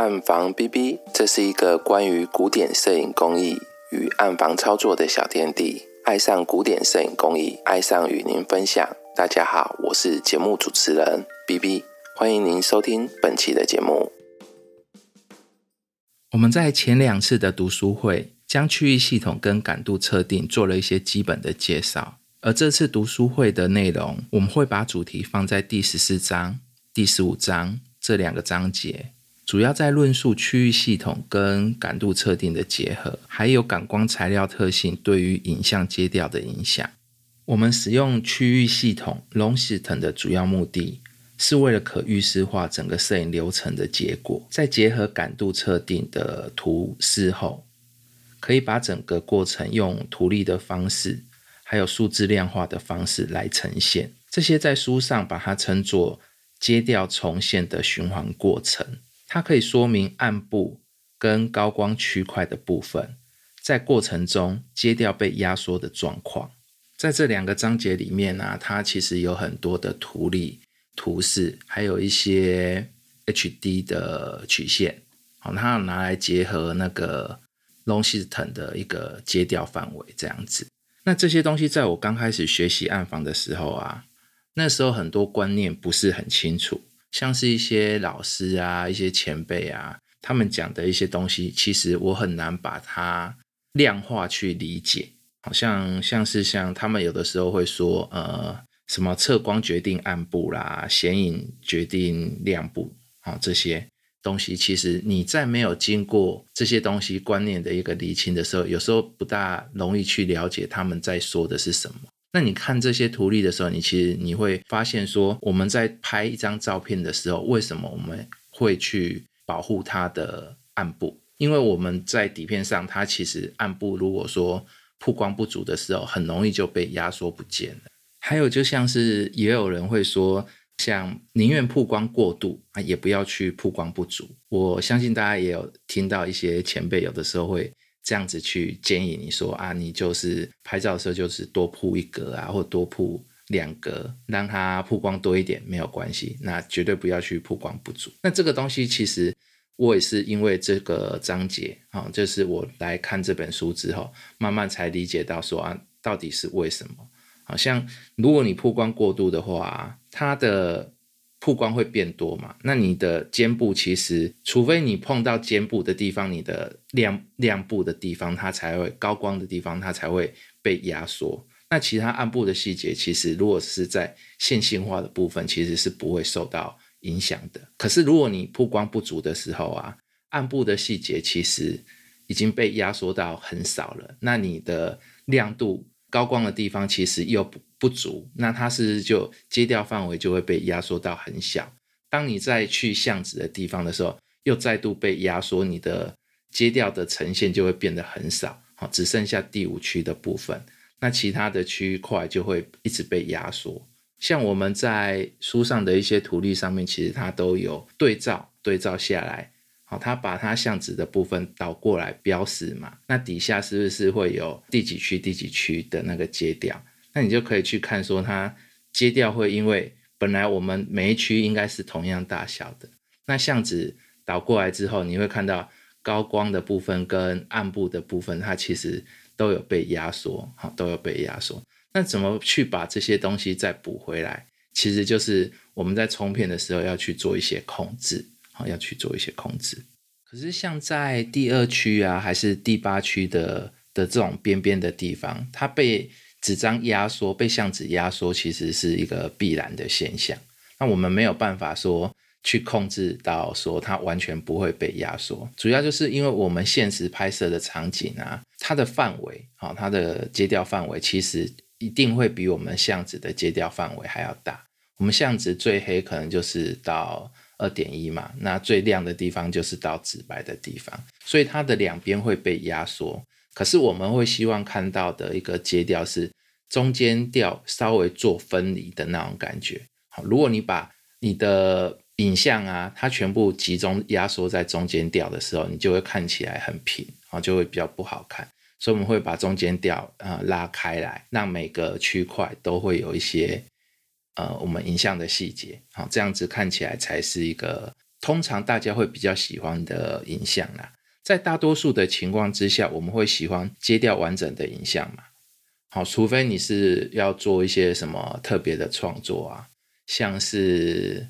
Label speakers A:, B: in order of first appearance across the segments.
A: 暗房 B B，这是一个关于古典摄影工艺与暗房操作的小天地。爱上古典摄影工艺，爱上与您分享。大家好，我是节目主持人 B B，欢迎您收听本期的节目。
B: 我们在前两次的读书会，将区域系统跟感度测定做了一些基本的介绍。而这次读书会的内容，我们会把主题放在第十四章、第十五章这两个章节。主要在论述区域系统跟感度测定的结合，还有感光材料特性对于影像接调的影响。我们使用区域系统 long system 的主要目的，是为了可预示化整个摄影流程的结果。在结合感度测定的图示后，可以把整个过程用图例的方式，还有数字量化的方式来呈现。这些在书上把它称作接调重现的循环过程。它可以说明暗部跟高光区块的部分，在过程中接调被压缩的状况。在这两个章节里面呢，它其实有很多的图例、图示，还有一些 HD 的曲线，好，它拿来结合那个 long system 的一个接调范围这样子。那这些东西在我刚开始学习暗房的时候啊，那时候很多观念不是很清楚。像是一些老师啊，一些前辈啊，他们讲的一些东西，其实我很难把它量化去理解。好像像是像他们有的时候会说，呃，什么测光决定暗部啦，显影决定亮部啊，这些东西，其实你在没有经过这些东西观念的一个理清的时候，有时候不大容易去了解他们在说的是什么。那你看这些图例的时候，你其实你会发现说，我们在拍一张照片的时候，为什么我们会去保护它的暗部？因为我们在底片上，它其实暗部如果说曝光不足的时候，很容易就被压缩不见了。还有就像是也有人会说，像宁愿曝光过度啊，也不要去曝光不足。我相信大家也有听到一些前辈有的时候会。这样子去建议你说啊，你就是拍照的时候就是多铺一格啊，或多铺两格，让它曝光多一点没有关系，那绝对不要去曝光不足。那这个东西其实我也是因为这个章节啊，就是我来看这本书之后，慢慢才理解到说啊，到底是为什么？好像如果你曝光过度的话，它的。曝光会变多嘛？那你的肩部其实，除非你碰到肩部的地方，你的亮亮部的地方，它才会高光的地方，它才会被压缩。那其他暗部的细节，其实如果是在线性化的部分，其实是不会受到影响的。可是如果你曝光不足的时候啊，暗部的细节其实已经被压缩到很少了。那你的亮度高光的地方，其实又不。不足，那它是就接掉范围就会被压缩到很小。当你再去巷子的地方的时候，又再度被压缩，你的接掉的呈现就会变得很少，好，只剩下第五区的部分。那其他的区块就会一直被压缩。像我们在书上的一些图例上面，其实它都有对照，对照下来，好，它把它相纸的部分倒过来标示嘛。那底下是不是会有第几区、第几区的那个接掉？那你就可以去看说它接掉会因为本来我们每一区应该是同样大小的，那相纸倒过来之后，你会看到高光的部分跟暗部的部分，它其实都有被压缩，好，都有被压缩。那怎么去把这些东西再补回来？其实就是我们在冲片的时候要去做一些控制，好，要去做一些控制。可是像在第二区啊，还是第八区的的这种边边的地方，它被纸张压缩被相纸压缩，其实是一个必然的现象。那我们没有办法说去控制到说它完全不会被压缩，主要就是因为我们现实拍摄的场景啊，它的范围啊，它的接调范围其实一定会比我们相纸的接调范围还要大。我们相纸最黑可能就是到二点一嘛，那最亮的地方就是到紫白的地方，所以它的两边会被压缩。可是我们会希望看到的一个阶调是中间调稍微做分离的那种感觉。好，如果你把你的影像啊，它全部集中压缩在中间调的时候，你就会看起来很平，啊，就会比较不好看。所以我们会把中间调啊拉开来，让每个区块都会有一些呃我们影像的细节，好，这样子看起来才是一个通常大家会比较喜欢的影像啦。在大多数的情况之下，我们会喜欢接掉完整的影像嘛。好，除非你是要做一些什么特别的创作啊，像是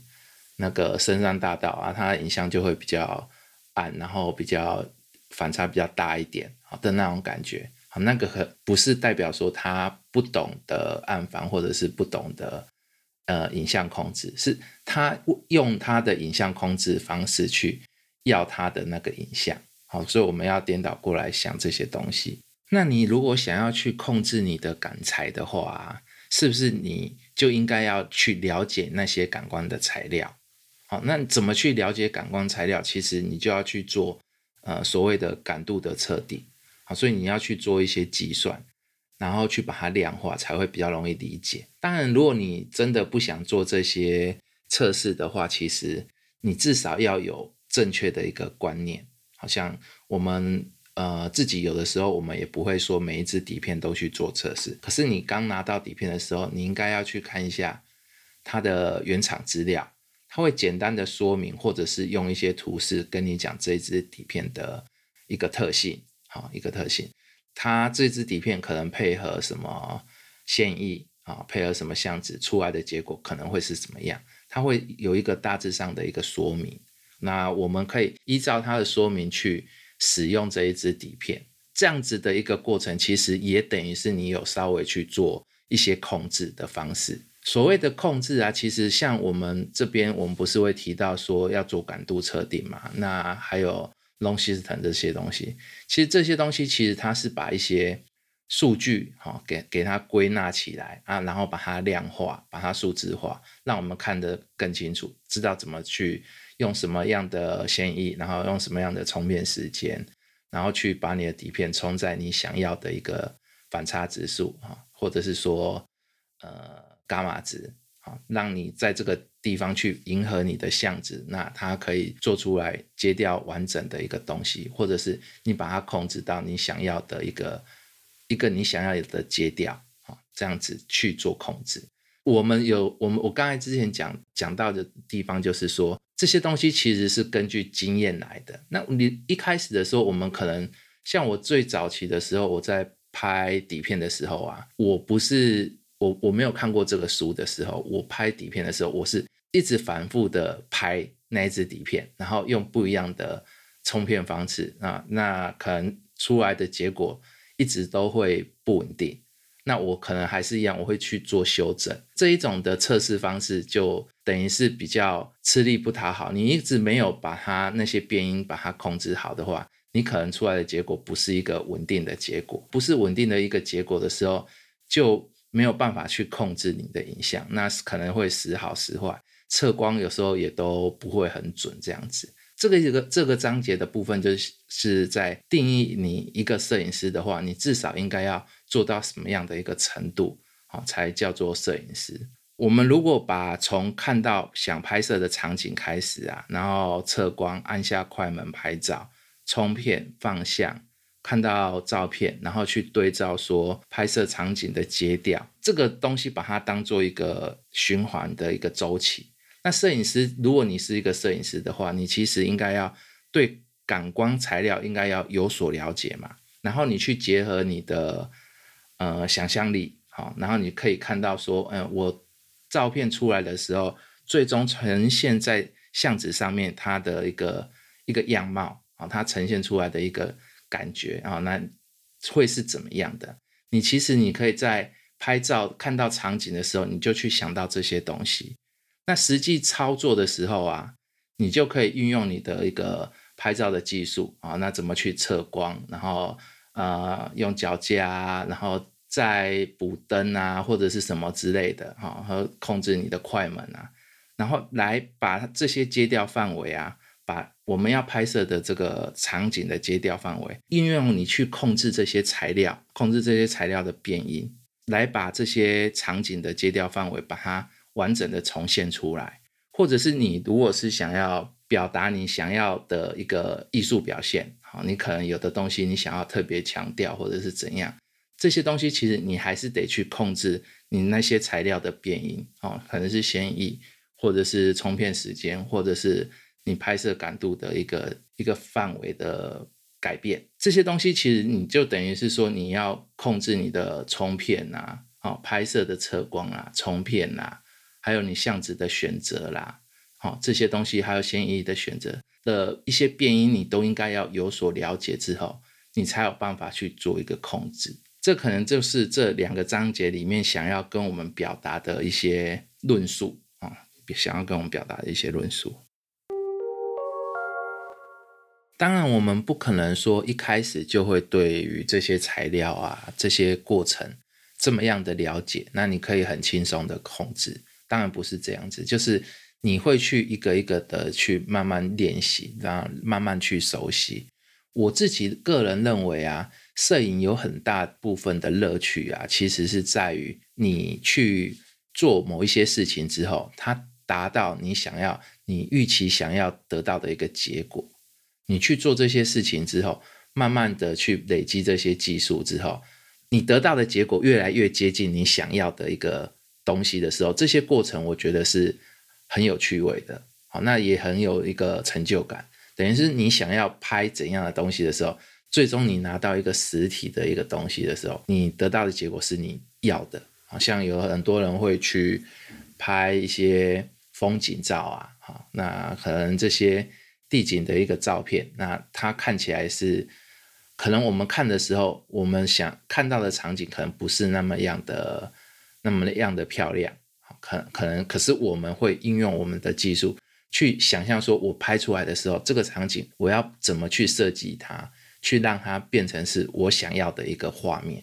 B: 那个深山大道啊，它的影像就会比较暗，然后比较反差比较大一点，好的那种感觉。好，那个很不是代表说他不懂得暗房，或者是不懂得呃影像控制，是他用他的影像控制方式去要他的那个影像。好，所以我们要颠倒过来想这些东西。那你如果想要去控制你的感材的话，是不是你就应该要去了解那些感官的材料？好，那怎么去了解感光材料？其实你就要去做呃所谓的感度的测定。好，所以你要去做一些计算，然后去把它量化，才会比较容易理解。当然，如果你真的不想做这些测试的话，其实你至少要有正确的一个观念。好像我们。呃，自己有的时候我们也不会说每一支底片都去做测试。可是你刚拿到底片的时候，你应该要去看一下它的原厂资料，它会简单的说明，或者是用一些图示跟你讲这一支底片的一个特性，好，一个特性。它这支底片可能配合什么线艺啊，配合什么相纸出来的结果可能会是怎么样？它会有一个大致上的一个说明。那我们可以依照它的说明去。使用这一支底片，这样子的一个过程，其实也等于是你有稍微去做一些控制的方式。所谓的控制啊，其实像我们这边，我们不是会提到说要做感度测定嘛？那还有 long 系统这些东西，其实这些东西其实它是把一些数据哈给给它归纳起来啊，然后把它量化，把它数字化，让我们看得更清楚，知道怎么去。用什么样的线艺，然后用什么样的冲片时间，然后去把你的底片冲在你想要的一个反差指数啊，或者是说呃伽马值让你在这个地方去迎合你的相值，那它可以做出来接掉完整的一个东西，或者是你把它控制到你想要的一个一个你想要的接掉啊，这样子去做控制。我们有我们我刚才之前讲讲到的地方，就是说这些东西其实是根据经验来的。那你一开始的时候，我们可能像我最早期的时候，我在拍底片的时候啊，我不是我我没有看过这个书的时候，我拍底片的时候，我是一直反复的拍那一支底片，然后用不一样的冲片方式啊，那可能出来的结果一直都会不稳定。那我可能还是一样，我会去做修正。这一种的测试方式就等于是比较吃力不讨好。你一直没有把它那些变音把它控制好的话，你可能出来的结果不是一个稳定的结果。不是稳定的一个结果的时候，就没有办法去控制你的影像，那可能会时好时坏，测光有时候也都不会很准这样子。这个一个这个章节的部分就是是在定义你一个摄影师的话，你至少应该要做到什么样的一个程度，好才叫做摄影师。我们如果把从看到想拍摄的场景开始啊，然后测光，按下快门拍照，冲片放相，看到照片，然后去对照说拍摄场景的接调，这个东西把它当做一个循环的一个周期。那摄影师，如果你是一个摄影师的话，你其实应该要对感光材料应该要有所了解嘛。然后你去结合你的呃想象力，好，然后你可以看到说，嗯，我照片出来的时候，最终呈现在相纸上面它的一个一个样貌啊，它呈现出来的一个感觉啊，那会是怎么样的？你其实你可以在拍照看到场景的时候，你就去想到这些东西。那实际操作的时候啊，你就可以运用你的一个拍照的技术啊，那怎么去测光，然后呃用脚架，然后再补灯啊，或者是什么之类的哈，和控制你的快门啊，然后来把这些接调范围啊，把我们要拍摄的这个场景的接调范围，运用你去控制这些材料，控制这些材料的变音，来把这些场景的接调范围把它。完整的重现出来，或者是你如果是想要表达你想要的一个艺术表现，好，你可能有的东西你想要特别强调，或者是怎样，这些东西其实你还是得去控制你那些材料的变音，哦，可能是显影，或者是冲片时间，或者是你拍摄感度的一个一个范围的改变。这些东西其实你就等于是说你要控制你的冲片啊，好拍摄的测光啊，冲片啊，还有你相纸的选择啦，好这些东西还有显影仪的选择的一些变音，你都应该要有所了解之后，你才有办法去做一个控制。这可能就是这两个章节里面想要跟我们表达的一些论述啊，想要跟我们表达的一些论述。当然，我们不可能说一开始就会对于这些材料啊、这些过程这么样的了解，那你可以很轻松的控制。当然不是这样子，就是你会去一个一个的去慢慢练习，然后慢慢去熟悉。我自己个人认为啊。摄影有很大部分的乐趣啊，其实是在于你去做某一些事情之后，它达到你想要、你预期想要得到的一个结果。你去做这些事情之后，慢慢的去累积这些技术之后，你得到的结果越来越接近你想要的一个东西的时候，这些过程我觉得是很有趣味的。好，那也很有一个成就感，等于是你想要拍怎样的东西的时候。最终你拿到一个实体的一个东西的时候，你得到的结果是你要的。好像有很多人会去拍一些风景照啊，好，那可能这些地景的一个照片，那它看起来是，可能我们看的时候，我们想看到的场景可能不是那么样的，那么样的漂亮。可可能，可是我们会应用我们的技术去想象，说我拍出来的时候，这个场景我要怎么去设计它。去让它变成是我想要的一个画面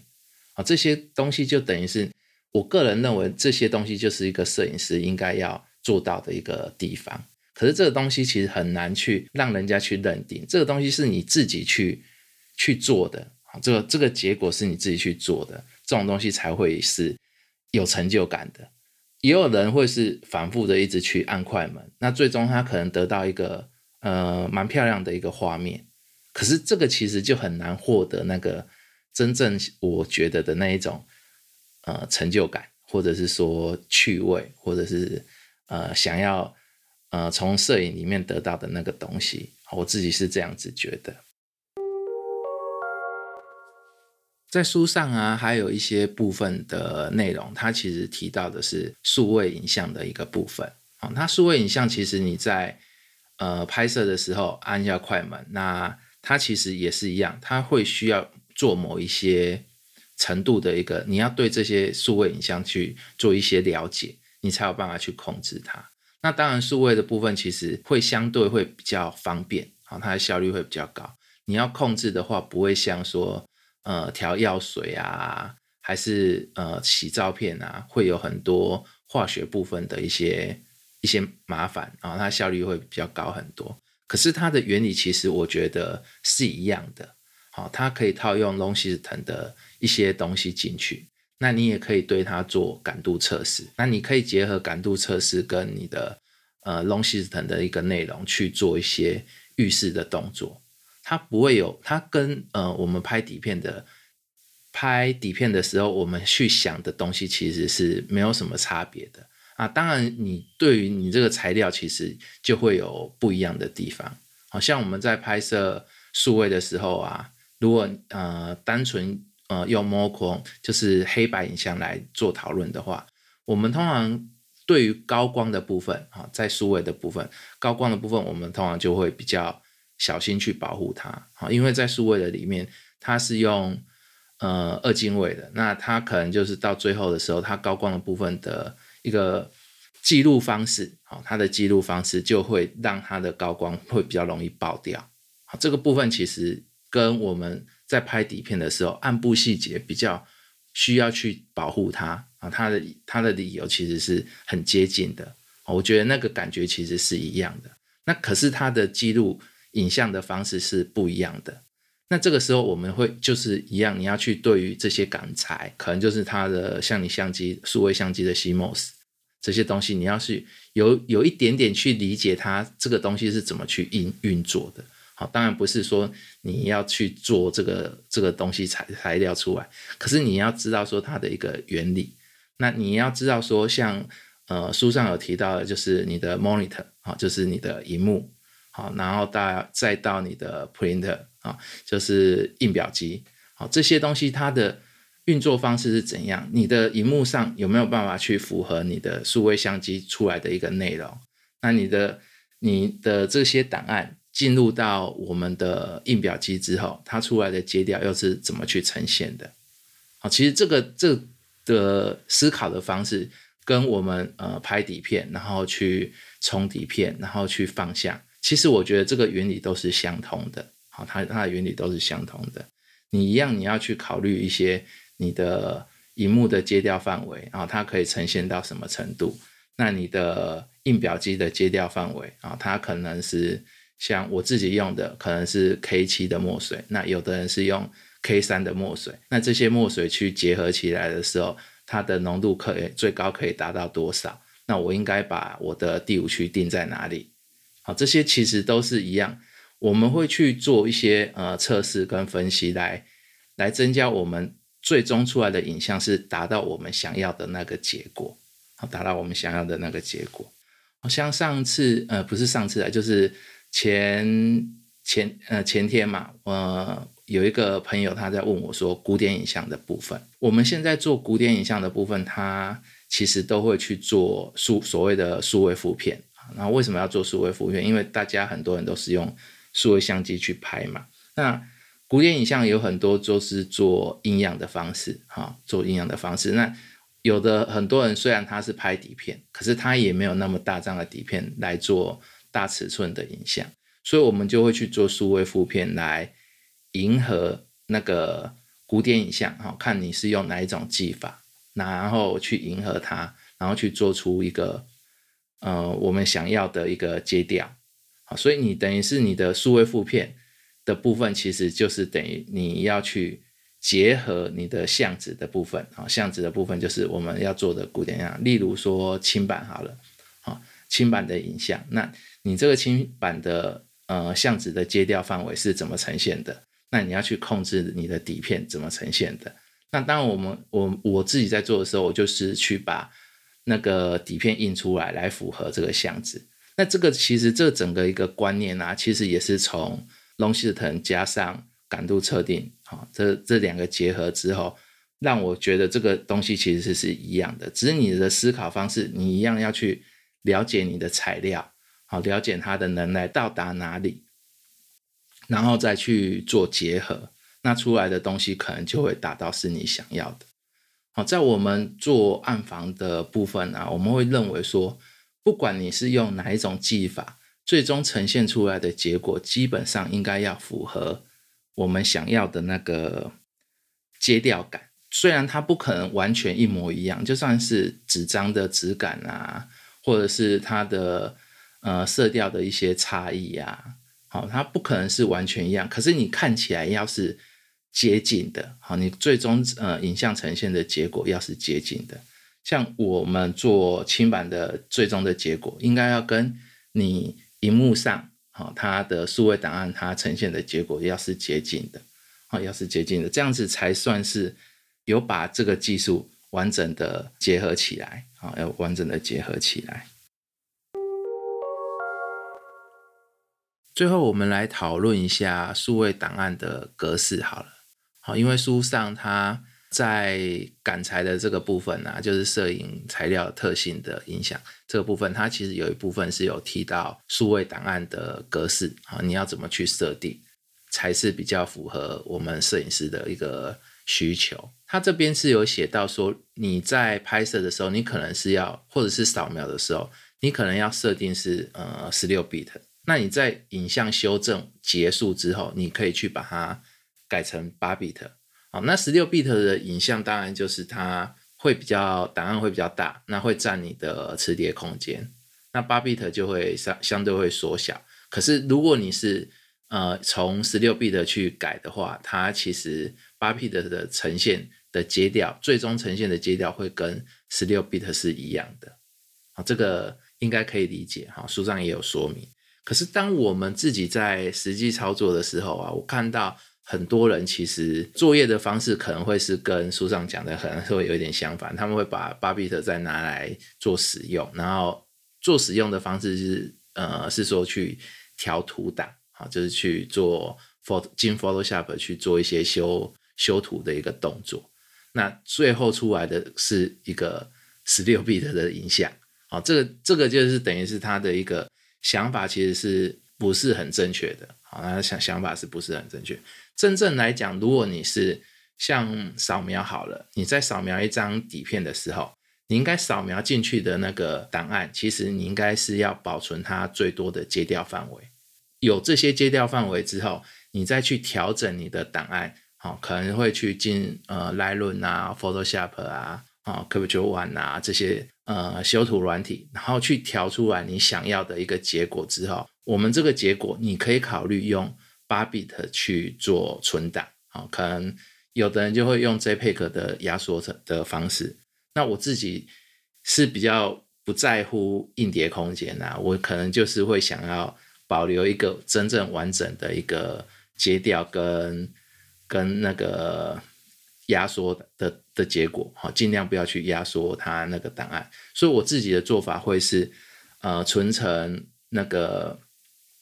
B: 啊，这些东西就等于是我个人认为这些东西就是一个摄影师应该要做到的一个地方。可是这个东西其实很难去让人家去认定，这个东西是你自己去去做的啊，这个这个结果是你自己去做的，这种东西才会是有成就感的。也有人会是反复的一直去按快门，那最终他可能得到一个呃蛮漂亮的一个画面。可是这个其实就很难获得那个真正我觉得的那一种呃成就感，或者是说趣味，或者是呃想要呃从摄影里面得到的那个东西，我自己是这样子觉得。在书上啊，还有一些部分的内容，它其实提到的是数位影像的一个部分啊。它数位影像其实你在呃拍摄的时候按下快门，那它其实也是一样，它会需要做某一些程度的一个，你要对这些数位影像去做一些了解，你才有办法去控制它。那当然，数位的部分其实会相对会比较方便啊，它的效率会比较高。你要控制的话，不会像说呃调药水啊，还是呃洗照片啊，会有很多化学部分的一些一些麻烦啊，它效率会比较高很多。可是它的原理其实我觉得是一样的，好，它可以套用 long system 的一些东西进去，那你也可以对它做感度测试，那你可以结合感度测试跟你的呃 long system 的一个内容去做一些预示的动作，它不会有，它跟呃我们拍底片的拍底片的时候，我们去想的东西其实是没有什么差别的。啊，当然，你对于你这个材料，其实就会有不一样的地方。好像我们在拍摄数位的时候啊，如果呃单纯呃用 mono 就是黑白影像来做讨论的话，我们通常对于高光的部分啊，在数位的部分，高光的部分，我们通常就会比较小心去保护它啊，因为在数位的里面，它是用呃二进位的，那它可能就是到最后的时候，它高光的部分的。一个记录方式，好，它的记录方式就会让它的高光会比较容易爆掉。好，这个部分其实跟我们在拍底片的时候暗部细节比较需要去保护它啊，它的它的理由其实是很接近的。我觉得那个感觉其实是一样的。那可是它的记录影像的方式是不一样的。那这个时候我们会就是一样，你要去对于这些感材，可能就是它的像你相机数位相机的 CMOS。这些东西你要是有有一点点去理解它这个东西是怎么去运运作的，好，当然不是说你要去做这个这个东西材材料出来，可是你要知道说它的一个原理，那你要知道说像呃书上有提到的，就是你的 monitor 啊，就是你的荧幕，好，然后到再到你的 printer 啊，就是印表机，好，这些东西它的运作方式是怎样？你的荧幕上有没有办法去符合你的数位相机出来的一个内容？那你的你的这些档案进入到我们的印表机之后，它出来的接调又是怎么去呈现的？好，其实这个这的思考的方式跟我们呃拍底片，然后去冲底片，然后去放下，其实我觉得这个原理都是相通的。好，它它的原理都是相通的。你一样，你要去考虑一些你的荧幕的接调范围，然后它可以呈现到什么程度？那你的印表机的接调范围啊，它可能是像我自己用的，可能是 K 七的墨水，那有的人是用 K 三的墨水，那这些墨水去结合起来的时候，它的浓度可以最高可以达到多少？那我应该把我的第五区定在哪里？好，这些其实都是一样，我们会去做一些呃测试跟分析来来增加我们最终出来的影像是达到我们想要的那个结果。好，达到我们想要的那个结果。好像上次，呃，不是上次啊，就是前前呃前天嘛，呃，有一个朋友他在问我说，古典影像的部分，我们现在做古典影像的部分，他其实都会去做数所谓的数位负片。啊。那为什么要做数位负片？因为大家很多人都是用数位相机去拍嘛。那古典影像有很多都是做阴阳的方式，哈，做阴阳的方式。那有的很多人虽然他是拍底片，可是他也没有那么大张的底片来做大尺寸的影像，所以我们就会去做数位负片来迎合那个古典影像，哈，看你是用哪一种技法，然后去迎合它，然后去做出一个呃我们想要的一个阶调，好，所以你等于是你的数位负片的部分，其实就是等于你要去。结合你的相纸的部分啊，相纸的部分就是我们要做的古典样，例如说轻版好了，啊，轻版的影像，那你这个轻版的呃相纸的接调范围是怎么呈现的？那你要去控制你的底片怎么呈现的？那当我们我我自己在做的时候，我就是去把那个底片印出来，来符合这个相纸。那这个其实这整个一个观念啊，其实也是从龙西腾加上。感度测定，好，这这两个结合之后，让我觉得这个东西其实是是一样的，只是你的思考方式，你一样要去了解你的材料，好，了解它的能耐到达哪里，然后再去做结合，那出来的东西可能就会达到是你想要的。好，在我们做暗房的部分啊，我们会认为说，不管你是用哪一种技法，最终呈现出来的结果，基本上应该要符合。我们想要的那个接调感，虽然它不可能完全一模一样，就算是纸张的质感啊，或者是它的呃色调的一些差异呀，好，它不可能是完全一样。可是你看起来要是接近的，好，你最终呃影像呈现的结果要是接近的，像我们做轻版的最终的结果，应该要跟你荧幕上。好，它的数位档案它呈现的结果要是接近的，好，要是接近的，这样子才算是有把这个技术完整的结合起来，好，要完整的结合起来。最后，我们来讨论一下数位档案的格式，好了，好，因为书上它。在感材的这个部分呢，就是摄影材料特性的影响这个部分，它其实有一部分是有提到数位档案的格式啊，你要怎么去设定才是比较符合我们摄影师的一个需求。它这边是有写到说，你在拍摄的时候，你可能是要或者是扫描的时候，你可能要设定是呃十六 bit，那你在影像修正结束之后，你可以去把它改成八 bit。好，那十六 bit 的影像当然就是它会比较档案会比较大，那会占你的磁碟空间。那八 bit 就会相相对会缩小。可是如果你是呃从十六 bit 去改的话，它其实八 bit 的呈现的阶调，最终呈现的阶调会跟十六 bit 是一样的。好，这个应该可以理解哈，书上也有说明。可是当我们自己在实际操作的时候啊，我看到。很多人其实作业的方式可能会是跟书上讲的可能会有一点相反，他们会把巴比特再拿来做使用，然后做使用的方式是呃是说去调图档，啊，就是去做 Photo 进 Photoshop 去做一些修修图的一个动作。那最后出来的是一个十六 bit 的影像，好，这个这个就是等于是它的一个想法，其实是不是很正确的？好，他想想法是不是很正确？真正来讲，如果你是像扫描好了，你在扫描一张底片的时候，你应该扫描进去的那个档案，其实你应该是要保存它最多的接调范围。有这些接调范围之后，你再去调整你的档案。好，可能会去进呃 Lightroom 啊、Photoshop 啊、啊 Capture One 啊这些呃修图软体，然后去调出来你想要的一个结果之后，我们这个结果你可以考虑用八 bit 去做存档。好，可能有的人就会用 JPEG 的压缩的的方式。那我自己是比较不在乎硬碟空间啊，我可能就是会想要保留一个真正完整的一个接调跟。跟那个压缩的的结果，哈，尽量不要去压缩它那个档案。所以我自己的做法会是，呃，存成那个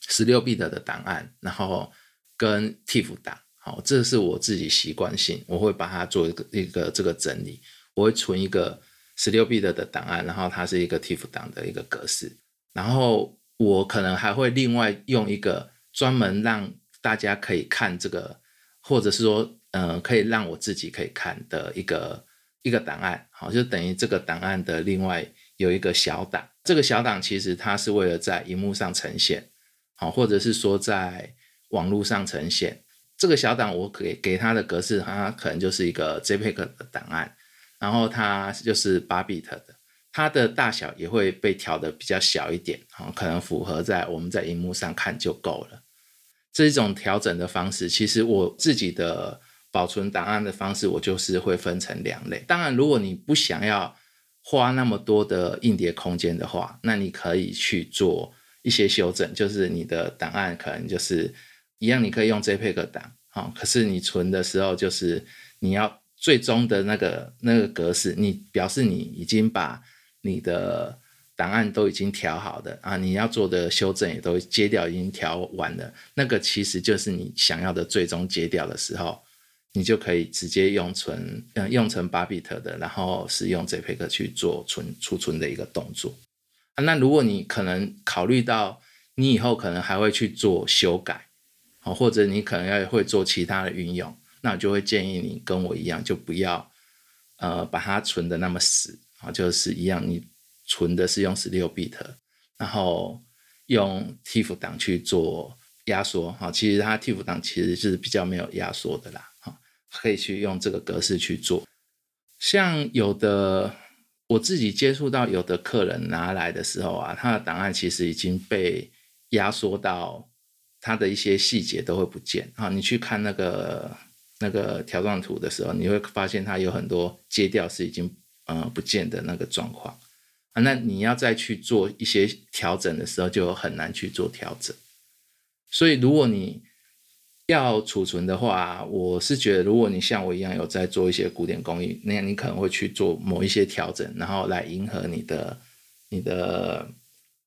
B: 十六 bit 的档案，然后跟 TIFF 档，好，这是我自己习惯性，我会把它做一个一个这个整理。我会存一个十六 bit 的档案，然后它是一个 TIFF 档的一个格式，然后我可能还会另外用一个专门让大家可以看这个。或者是说，嗯，可以让我自己可以看的一个一个档案，好，就等于这个档案的另外有一个小档。这个小档其实它是为了在荧幕上呈现，好，或者是说在网络上呈现。这个小档我给给它的格式，它可能就是一个 JPEG 的档案，然后它就是八 bit 的，它的大小也会被调的比较小一点，好，可能符合在我们在荧幕上看就够了。这种调整的方式，其实我自己的保存档案的方式，我就是会分成两类。当然，如果你不想要花那么多的硬碟空间的话，那你可以去做一些修正，就是你的档案可能就是一样，你可以用 JPEG 档，好，可是你存的时候就是你要最终的那个那个格式，你表示你已经把你的。档案都已经调好的啊，你要做的修正也都接掉已经调完了，那个其实就是你想要的最终接掉的时候，你就可以直接用存，嗯，用成八 bit 的，然后使用 JPEG 去做存储存的一个动作。啊，那如果你可能考虑到你以后可能还会去做修改，啊，或者你可能要会做其他的运用，那我就会建议你跟我一样，就不要呃把它存的那么死啊，就是一样你。存的是用十六 bit，然后用 TIFF 档去做压缩，哈，其实它 TIFF 档其实是比较没有压缩的啦，可以去用这个格式去做。像有的我自己接触到有的客人拿来的时候啊，他的档案其实已经被压缩到他的一些细节都会不见，啊，你去看那个那个条状图的时候，你会发现它有很多接调是已经呃不见的那个状况啊。那你要再去做一些调整的时候，就很难去做调整。所以，如果你要储存的话，我是觉得，如果你像我一样有在做一些古典工艺，那样你可能会去做某一些调整，然后来迎合你的你的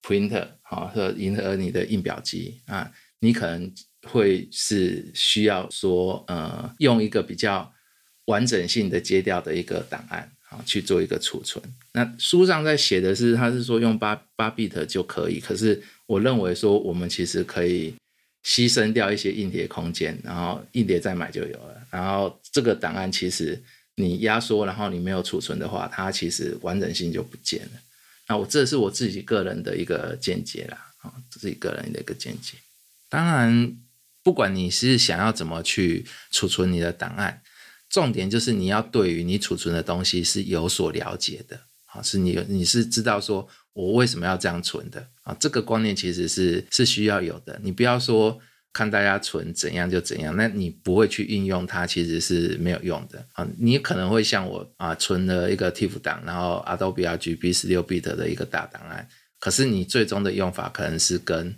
B: printer 好，和迎合你的印表机啊，你可能会是需要说，呃，用一个比较完整性的接调的一个档案。啊，去做一个储存。那书上在写的是，他是说用八八 bit 就可以。可是我认为说，我们其实可以牺牲掉一些硬碟空间，然后硬碟再买就有了。然后这个档案其实你压缩，然后你没有储存的话，它其实完整性就不见了。那我这是我自己个人的一个见解啦，啊，自己个人的一个见解。当然，不管你是想要怎么去储存你的档案。重点就是你要对于你储存的东西是有所了解的，啊，是你你是知道说我为什么要这样存的啊，这个观念其实是是需要有的。你不要说看大家存怎样就怎样，那你不会去运用它，其实是没有用的啊。你可能会像我啊，存了一个 TIFF 档，然后 Adobe RGB 十六 bit 的一个大档案，可是你最终的用法可能是跟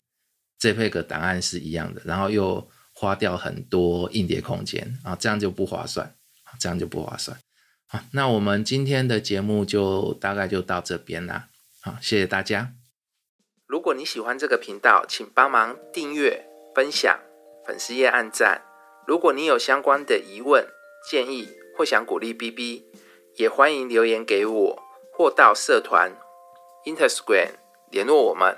B: JPEG 档案是一样的，然后又花掉很多硬碟空间啊，这样就不划算。这样就不划算。好，那我们今天的节目就大概就到这边啦。好，谢谢大家。如果你喜欢这个频道，请帮忙订阅、分享、粉丝页按赞。如果你有相关的疑问、建议或想鼓励 B B，也欢迎留言给我，或到社团 Intersquare 联络我们。